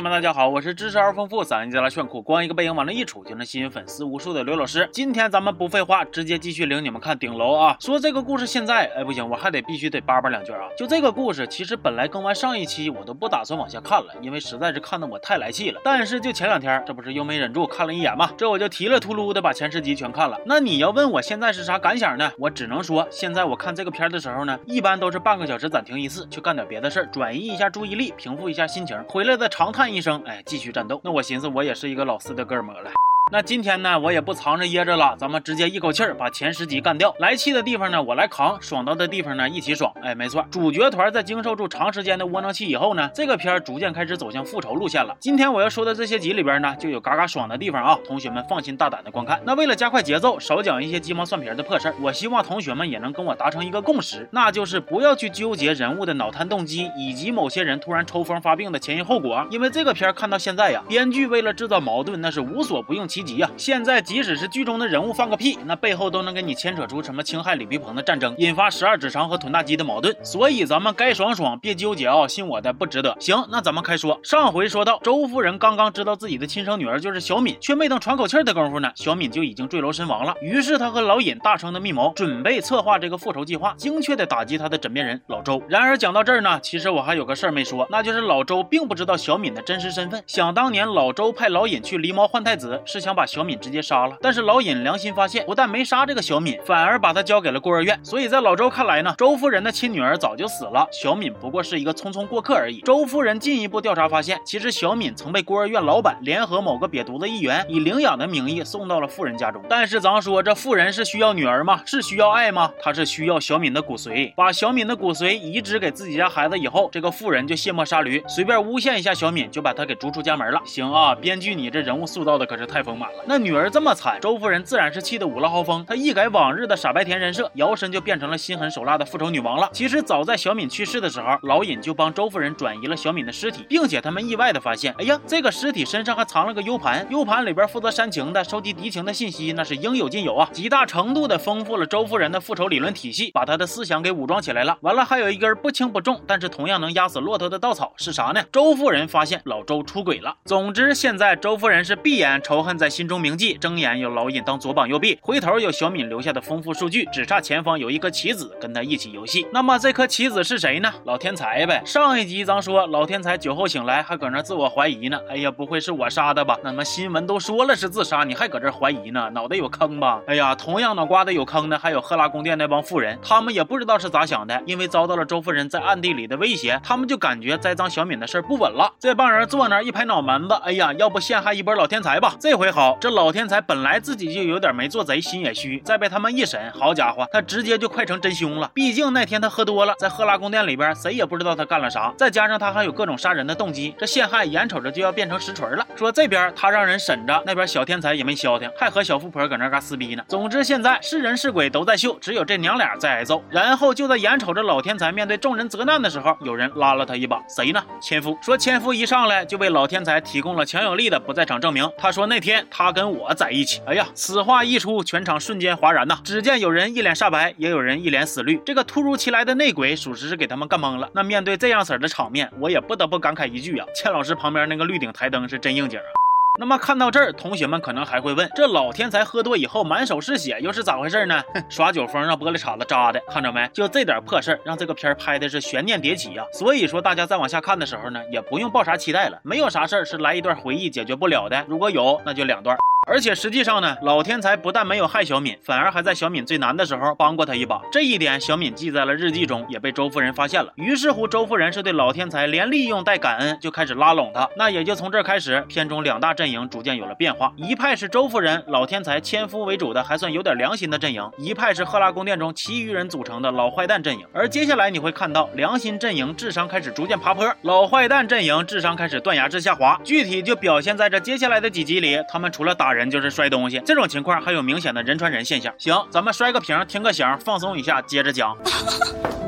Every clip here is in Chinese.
朋友们，大家好，我是知识而丰富、嗓音贼拉炫酷、光一个背影往那一杵就能吸引粉丝无数的刘老师。今天咱们不废话，直接继续领你们看顶楼啊！说这个故事现在，哎不行，我还得必须得叭叭两句啊！就这个故事，其实本来更完上一期我都不打算往下看了，因为实在是看得我太来气了。但是就前两天，这不是又没忍住看了一眼吗？这我就提了秃噜的把前十集全看了。那你要问我现在是啥感想呢？我只能说，现在我看这个片的时候呢，一般都是半个小时暂停一次，去干点别的事儿，转移一下注意力，平复一下心情，回来再长叹一声，哎，继续。战斗，那我寻思我也是一个老四的哥们了。那今天呢，我也不藏着掖着了，咱们直接一口气儿把前十集干掉。来气的地方呢，我来扛；爽到的地方呢，一起爽。哎，没错，主角团在经受住长时间的窝囊气以后呢，这个片儿逐渐开始走向复仇路线了。今天我要说的这些集里边呢，就有嘎嘎爽的地方啊，同学们放心大胆的观看。那为了加快节奏，少讲一些鸡毛蒜皮的破事儿，我希望同学们也能跟我达成一个共识，那就是不要去纠结人物的脑瘫动机以及某些人突然抽风发病的前因后果，因为这个片儿看到现在呀，编剧为了制造矛盾，那是无所不用其极呀。现在。即使是剧中的人物放个屁，那背后都能给你牵扯出什么侵害李碧鹏的战争，引发十二指肠和臀大肌的矛盾。所以咱们该爽爽，别纠结啊！信我的，不值得。行，那咱们开说。上回说到，周夫人刚刚知道自己的亲生女儿就是小敏，却没等喘口气的功夫呢，小敏就已经坠楼身亡了。于是她和老尹大声的密谋，准备策划这个复仇计划，精确的打击他的枕边人老周。然而讲到这儿呢，其实我还有个事儿没说，那就是老周并不知道小敏的真实身份。想当年，老周派老尹去狸猫换太子，是想想把小敏直接。杀了，但是老尹良心发现，不但没杀这个小敏，反而把她交给了孤儿院。所以在老周看来呢，周夫人的亲女儿早就死了，小敏不过是一个匆匆过客而已。周夫人进一步调查发现，其实小敏曾被孤儿院老板联合某个瘪犊子议员以领养的名义送到了富人家中。但是咱说这富人是需要女儿吗？是需要爱吗？他是需要小敏的骨髓。把小敏的骨髓移植给自己家孩子以后，这个富人就卸磨杀驴，随便诬陷一下小敏，就把他给逐出家门了。行啊，编剧你这人物塑造的可是太丰满了。那女儿。这么惨，周夫人自然是气得五了豪风。她一改往日的傻白甜人设，摇身就变成了心狠手辣的复仇女王了。其实早在小敏去世的时候，老尹就帮周夫人转移了小敏的尸体，并且他们意外的发现，哎呀，这个尸体身上还藏了个 U 盘，U 盘里边负责煽情的、收集敌情的信息，那是应有尽有啊，极大程度的丰富了周夫人的复仇理论体系，把她的思想给武装起来了。完了，还有一根不轻不重，但是同样能压死骆驼的稻草是啥呢？周夫人发现老周出轨了。总之，现在周夫人是闭眼仇恨在心中铭记，睁眼有老尹。当左膀右臂，回头有小敏留下的丰富数据，只差前方有一颗棋子跟他一起游戏。那么这颗棋子是谁呢？老天才呗。上一集咱说老天才酒后醒来还搁那自我怀疑呢。哎呀，不会是我杀的吧？那么新闻都说了是自杀，你还搁这怀疑呢？脑袋有坑吧？哎呀，同样脑瓜子有坑的还有赫拉宫殿那帮富人，他们也不知道是咋想的，因为遭到了周夫人在暗地里的威胁，他们就感觉栽赃小敏的事不稳了。这帮人坐那一拍脑门子，哎呀，要不陷害一波老天才吧？这回好，好这老天才本来自己就。就有点没做贼心也虚，再被他们一审，好家伙，他直接就快成真凶了。毕竟那天他喝多了，在赫拉宫殿里边，谁也不知道他干了啥。再加上他还有各种杀人的动机，这陷害眼瞅着就要变成实锤了。说这边他让人审着，那边小天才也没消停，还和小富婆搁那嘎撕逼呢。总之现在是人是鬼都在秀，只有这娘俩在挨揍。然后就在眼瞅着老天才面对众人责难的时候，有人拉了他一把，谁呢？千夫。说千夫一上来就为老天才提供了强有力的不在场证明。他说那天他跟我在一起。哎呀。此话一出，全场瞬间哗然呐！只见有人一脸煞白，也有人一脸死绿。这个突如其来的内鬼，属实是给他们干懵了。那面对这样色儿的场面，我也不得不感慨一句啊：倩老师旁边那个绿顶台灯是真应景啊！那么看到这儿，同学们可能还会问：这老天才喝多以后满手是血，又是咋回事呢？哼，耍酒疯让玻璃碴子扎的，看着没？就这点破事儿，让这个片儿拍的是悬念迭起呀！所以说，大家再往下看的时候呢，也不用抱啥期待了。没有啥事儿是来一段回忆解决不了的，如果有，那就两段。而且实际上呢，老天才不但没有害小敏，反而还在小敏最难的时候帮过他一把。这一点小敏记在了日记中，也被周夫人发现了。于是乎，周夫人是对老天才连利用带感恩，就开始拉拢他。那也就从这开始，片中两大阵营逐渐有了变化。一派是周夫人、老天才、千夫为主的，还算有点良心的阵营；一派是赫拉宫殿中其余人组成的老坏蛋阵营。而接下来你会看到，良心阵营智商开始逐渐爬坡，老坏蛋阵营智商开始断崖式下滑。具体就表现在这接下来的几集里，他们除了打人。人就是摔东西，这种情况还有明显的人传人现象。行，咱们摔个瓶，听个响，放松一下，接着讲。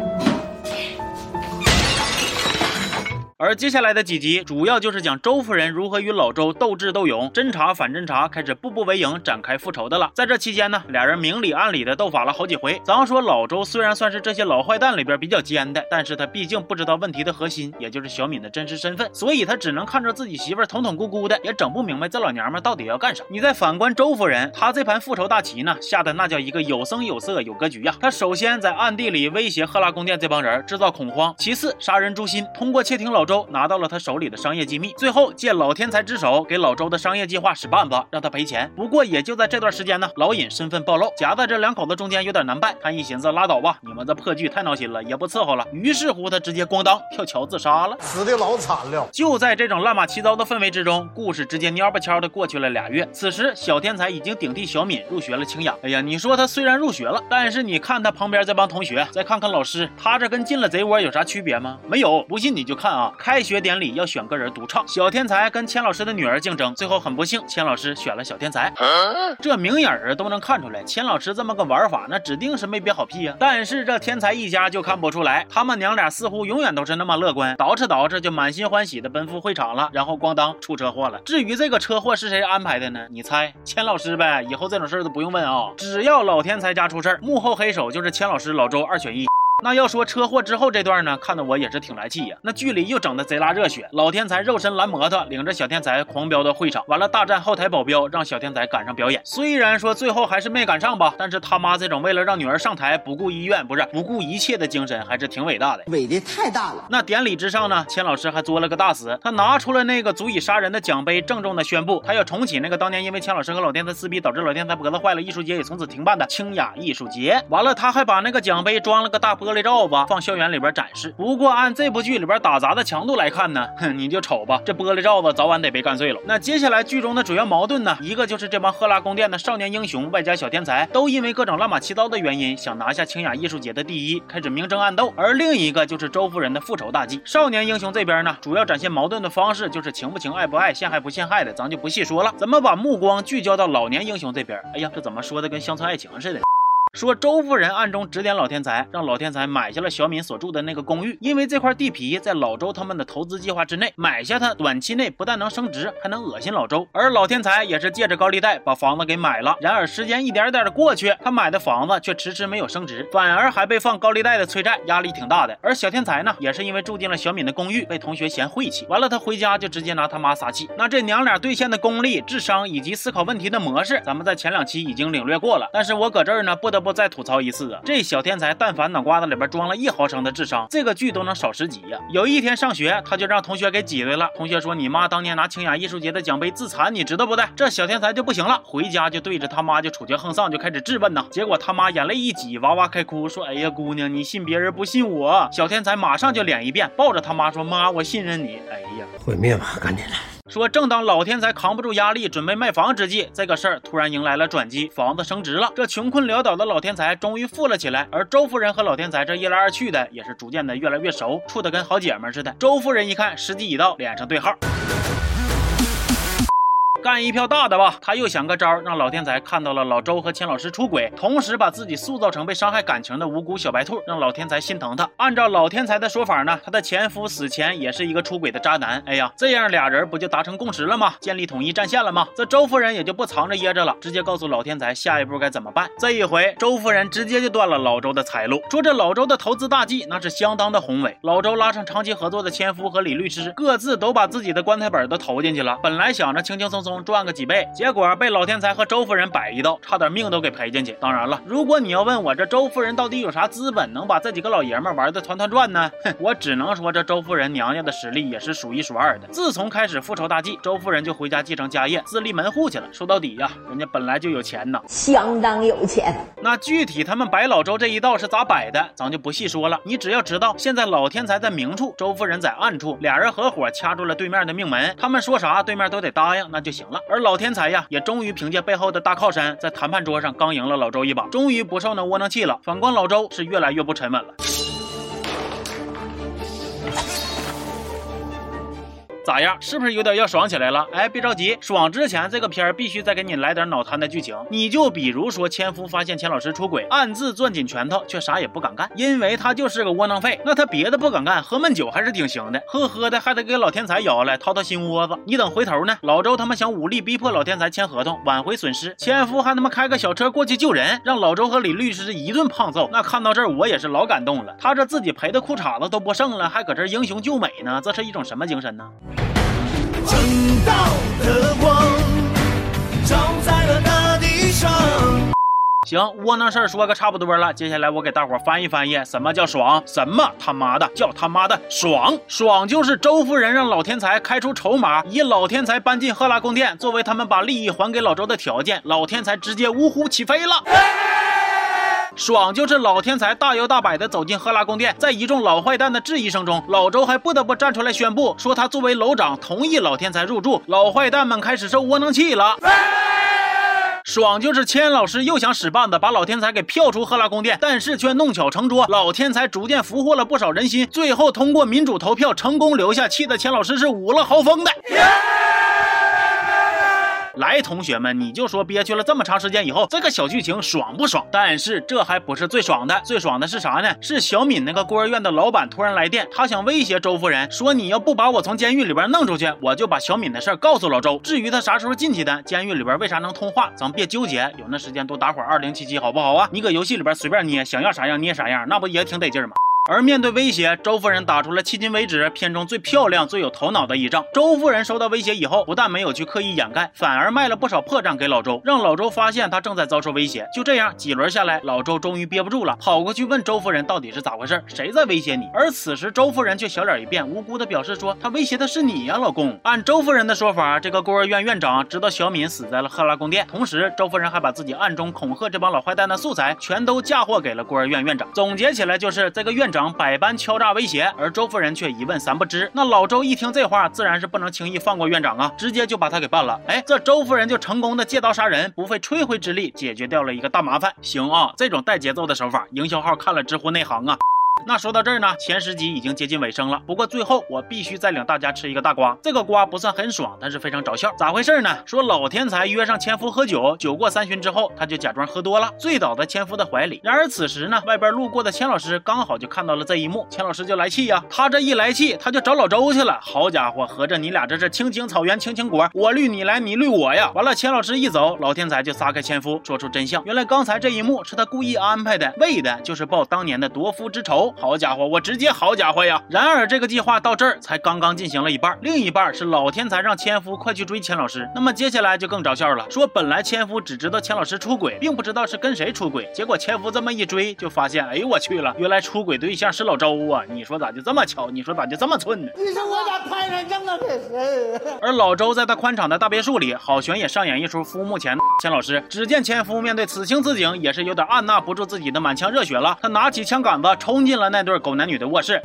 而接下来的几集主要就是讲周夫人如何与老周斗智斗勇，侦查反侦查，开始步步为营，展开复仇的了。在这期间呢，俩人明里暗里的斗法了好几回。咱要说老周虽然算是这些老坏蛋里边比较奸的，但是他毕竟不知道问题的核心，也就是小敏的真实身份，所以他只能看着自己媳妇儿统统咕咕的，也整不明白这老娘们到底要干啥。你再反观周夫人，她这盘复仇大棋呢，下的那叫一个有声有色有格局呀。她首先在暗地里威胁赫拉宫殿这帮人，制造恐慌；其次杀人诛心，通过窃听老周拿到了他手里的商业机密；最后借老天才之手给老周的商业计划使绊子，让他赔钱。不过也就在这段时间呢，老尹身份暴露，夹在这两口子中间有点难办。他一寻思，拉倒吧，你们这破剧太闹心了，也不伺候了。于是乎，他直接咣当跳桥自杀了，死的老惨了。就在这种乱码七糟的氛围之中，故事直接蔫不悄的过去了俩月。此时，小天才已经顶替小敏入学了清雅。哎呀，你说他虽然入学了，但是你看他旁边这帮同学，再看看老师，他这跟进了贼窝有啥区别吗？没有，不信你就看啊。开学典礼要选个人独唱，小天才跟千老师的女儿竞争，最后很不幸，千老师选了小天才。这明眼人都能看出来，千老师这么个玩法，那指定是没憋好屁呀。但是这天才一家就看不出来，他们娘俩似乎永远都是那么乐观，捯饬捯饬就满心欢喜的奔赴会场了，然后咣当出车祸了。至于这个车祸是谁安排的呢？你猜，千老师呗。以后这种事儿都不用问啊，只要老天才家出事儿，幕后黑手就是千老师、老周二选一。那要说车祸之后这段呢，看得我也是挺来气呀。那剧里又整的贼拉热血，老天才肉身拦摩托，领着小天才狂飙到会场，完了大战后台保镖，让小天才赶上表演。虽然说最后还是没赶上吧，但是他妈这种为了让女儿上台不顾医院不是不顾一切的精神，还是挺伟大的。伟的太大了。那典礼之上呢，钱老师还作了个大死，他拿出了那个足以杀人的奖杯，郑重的宣布他要重启那个当年因为钱老师和老天才撕逼导致老天才脖子坏了，艺术节也从此停办的清雅艺术节。完了，他还把那个奖杯装了个大玻玻璃罩子放。校园里边展示，不过按这部剧里边打杂的强度来看呢，哼，你就瞅吧，这玻璃罩子早晚得被干碎了。那接下来剧中的主要矛盾呢，一个就是这帮赫拉宫殿的少年英雄外加小天才，都因为各种乱码七糟的原因，想拿下清雅艺术节的第一，开始明争暗斗；而另一个就是周夫人的复仇大计。少年英雄这边呢，主要展现矛盾的方式就是情不情、爱不爱、陷害不陷害的，咱就不细说了。怎么把目光聚焦到老年英雄这边？哎呀，这怎么说的跟乡村爱情似的？说周夫人暗中指点老天才，让老天才买下了小敏所住的那个公寓，因为这块地皮在老周他们的投资计划之内，买下它短期内不但能升值，还能恶心老周。而老天才也是借着高利贷把房子给买了。然而时间一点点的过去，他买的房子却迟迟没有升值，反而还被放高利贷的催债，压力挺大的。而小天才呢，也是因为住进了小敏的公寓，被同学嫌晦气，完了他回家就直接拿他妈撒气。那这娘俩兑现的功力、智商以及思考问题的模式，咱们在前两期已经领略过了。但是我搁这儿呢，不得。不再吐槽一次啊！这小天才，但凡脑瓜子里边装了一毫升的智商，这个剧都能少十集呀。有一天上学，他就让同学给挤兑了。同学说：“你妈当年拿清雅艺术节的奖杯自残，你知道不的？”这小天才就不行了，回家就对着他妈就处决横丧，就开始质问呐。结果他妈眼泪一挤，哇哇开哭，说：“哎呀，姑娘，你信别人不信我。”小天才马上就脸一变，抱着他妈说：“妈，我信任你。”哎呀，毁灭吧，赶紧的。说，正当老天才扛不住压力，准备卖房之际，这个事儿突然迎来了转机，房子升值了。这穷困潦倒的老天才终于富了起来，而周夫人和老天才这一来二去的，也是逐渐的越来越熟，处的跟好姐们似的。周夫人一看时机已到，脸上对号。干一票大的吧！他又想个招，让老天才看到了老周和钱老师出轨，同时把自己塑造成被伤害感情的无辜小白兔，让老天才心疼他。按照老天才的说法呢，他的前夫死前也是一个出轨的渣男。哎呀，这样俩人不就达成共识了吗？建立统一战线了吗？这周夫人也就不藏着掖着了，直接告诉老天才下一步该怎么办。这一回，周夫人直接就断了老周的财路，说这老周的投资大计那是相当的宏伟。老周拉上长期合作的前夫和李律师，各自都把自己的棺材本都投进去了。本来想着轻轻松松赚个几倍。结果被老天才和周夫人摆一道，差点命都给赔进去。当然了，如果你要问我这周夫人到底有啥资本，能把这几个老爷们玩的团团转呢？哼，我只能说这周夫人娘家的实力也是数一数二的。自从开始复仇大计，周夫人就回家继承家业，自立门户去了。说到底呀，人家本来就有钱呐，相当有钱。那具体他们摆老周这一道是咋摆的，咱就不细说了。你只要知道，现在老天才在明处，周夫人在暗处，俩人合伙掐住了对面的命门，他们说啥对面都得答应，那就行了。而老天才。呀，也终于凭借背后的大靠山，在谈判桌上刚赢了老周一把，终于不受那窝囊气了。反观老周，是越来越不沉稳了。咋样？是不是有点要爽起来了？哎，别着急，爽之前这个片儿必须再给你来点脑瘫的剧情。你就比如说，千夫发现钱老师出轨，暗自攥紧拳头，却啥也不敢干，因为他就是个窝囊废。那他别的不敢干，喝闷酒还是挺行的，喝喝的还得给老天才摇来掏掏心窝子。你等回头呢，老周他妈想武力逼迫老天才签合同，挽回损失，千夫还他妈开个小车过去救人，让老周和李律师一顿胖揍。那看到这儿，我也是老感动了。他这自己赔的裤衩子都不剩了，还搁这英雄救美呢，这是一种什么精神呢？正道的光照在了大地上。行，窝囊事儿说个差不多了，接下来我给大伙翻译翻译，什么叫爽？什么他妈的叫他妈的爽？爽就是周夫人让老天才开出筹码，以老天才搬进赫拉宫殿作为他们把利益还给老周的条件，老天才直接呜呼起飞了。爽就是老天才大摇大摆地走进赫拉宫殿，在一众老坏蛋的质疑声中，老周还不得不站出来宣布，说他作为楼长同意老天才入住。老坏蛋们开始受窝囊气了。爽就是千老师又想使绊子把老天才给票出赫拉宫殿，但是却弄巧成拙，老天才逐渐俘获了不少人心，最后通过民主投票成功留下，气得千老师是捂了嚎风的。来，同学们，你就说憋屈了这么长时间以后，这个小剧情爽不爽？但是这还不是最爽的，最爽的是啥呢？是小敏那个孤儿院的老板突然来电，他想威胁周夫人，说你要不把我从监狱里边弄出去，我就把小敏的事告诉老周。至于他啥时候进去的，监狱里边为啥能通话，咱别纠结，有那时间多打会儿二零七七好不好啊？你搁游戏里边随便捏，想要啥样捏啥样，那不也挺得劲吗？而面对威胁，周夫人打出了迄今为止片中最漂亮、最有头脑的一仗。周夫人收到威胁以后，不但没有去刻意掩盖，反而卖了不少破绽给老周，让老周发现他正在遭受威胁。就这样，几轮下来，老周终于憋不住了，跑过去问周夫人到底是咋回事，谁在威胁你？而此时，周夫人却小脸一变，无辜的表示说：“他威胁的是你呀，老公。”按周夫人的说法，这个孤儿院院长知道小敏死在了赫拉宫殿，同时周夫人还把自己暗中恐吓这帮老坏蛋的素材全都嫁祸给了孤儿院院长。总结起来就是，这个院长百般敲。诈威胁，而周夫人却一问三不知。那老周一听这话，自然是不能轻易放过院长啊，直接就把他给办了。哎，这周夫人就成功的借刀杀人，不费吹灰之力解决掉了一个大麻烦。行啊，这种带节奏的手法，营销号看了直呼内行啊。那说到这儿呢，前十集已经接近尾声了。不过最后我必须再领大家吃一个大瓜。这个瓜不算很爽，但是非常找笑。咋回事呢？说老天才约上千夫喝酒，酒过三巡之后，他就假装喝多了，醉倒在千夫的怀里。然而此时呢，外边路过的千老师刚好就看到了这一幕，千老师就来气呀。他这一来气，他就找老周去了。好家伙，合着你俩这是青青草原青青果，我绿你来，你绿我呀。完了，千老师一走，老天才就撒开千夫，说出真相。原来刚才这一幕是他故意安排的，为的就是报当年的夺夫之仇。好家伙，我。直接好家伙呀！然而这个计划到这儿才刚刚进行了一半，另一半是老天才让千夫快去追钱老师。那么接下来就更找笑了，说本来千夫只知道钱老师出轨，并不知道是跟谁出轨。结果千夫这么一追，就发现，哎呦我去了，原来出轨对象是老周啊！你说咋就这么巧？你说咋就这么寸呢？你说我咋拍上这么个谁？而老周在他宽敞的大别墅里，好悬也上演一出夫目前钱老师。只见千夫面对此情此景，也是有点按捺不住自己的满腔热血了。他拿起枪杆子冲进了那对狗男女的卧室。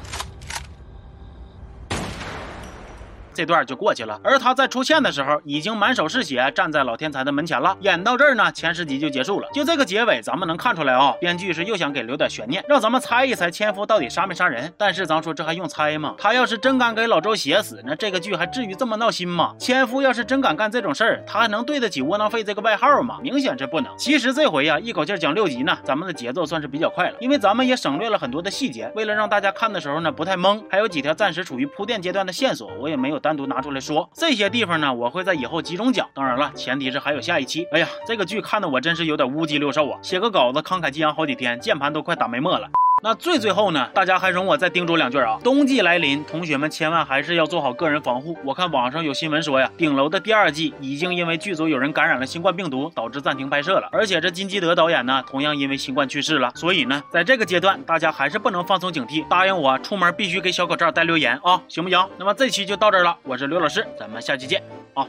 这段就过去了，而他在出现的时候，已经满手是血，站在老天才的门前了。演到这儿呢，前十集就结束了。就这个结尾，咱们能看出来啊，编剧是又想给留点悬念，让咱们猜一猜千夫到底杀没杀人。但是咱说这还用猜吗？他要是真敢给老周写死，那这个剧还至于这么闹心吗？千夫要是真敢干这种事儿，他还能对得起窝囊废这个外号吗？明显是不能。其实这回呀，一口气讲六集呢，咱们的节奏算是比较快了，因为咱们也省略了很多的细节，为了让大家看的时候呢不太懵，还有几条暂时处于铺垫阶段的线索，我也没有单独拿出来说。这些地方呢，我会在以后集中讲。当然了，前提是还有下一期。哎呀，这个剧看的我真是有点乌鸡六兽啊！写个稿子慷慨激昂好几天，键盘都快打没墨了。那最最后呢，大家还容我再叮嘱两句啊！冬季来临，同学们千万还是要做好个人防护。我看网上有新闻说呀，顶楼的第二季已经因为剧组有人感染了新冠病毒，导致暂停拍摄了。而且这金基德导演呢，同样因为新冠去世了。所以呢，在这个阶段，大家还是不能放松警惕，答应我出门必须给小口罩戴留言啊，行不行？那么这期就到这儿了，我是刘老师，咱们下期见啊。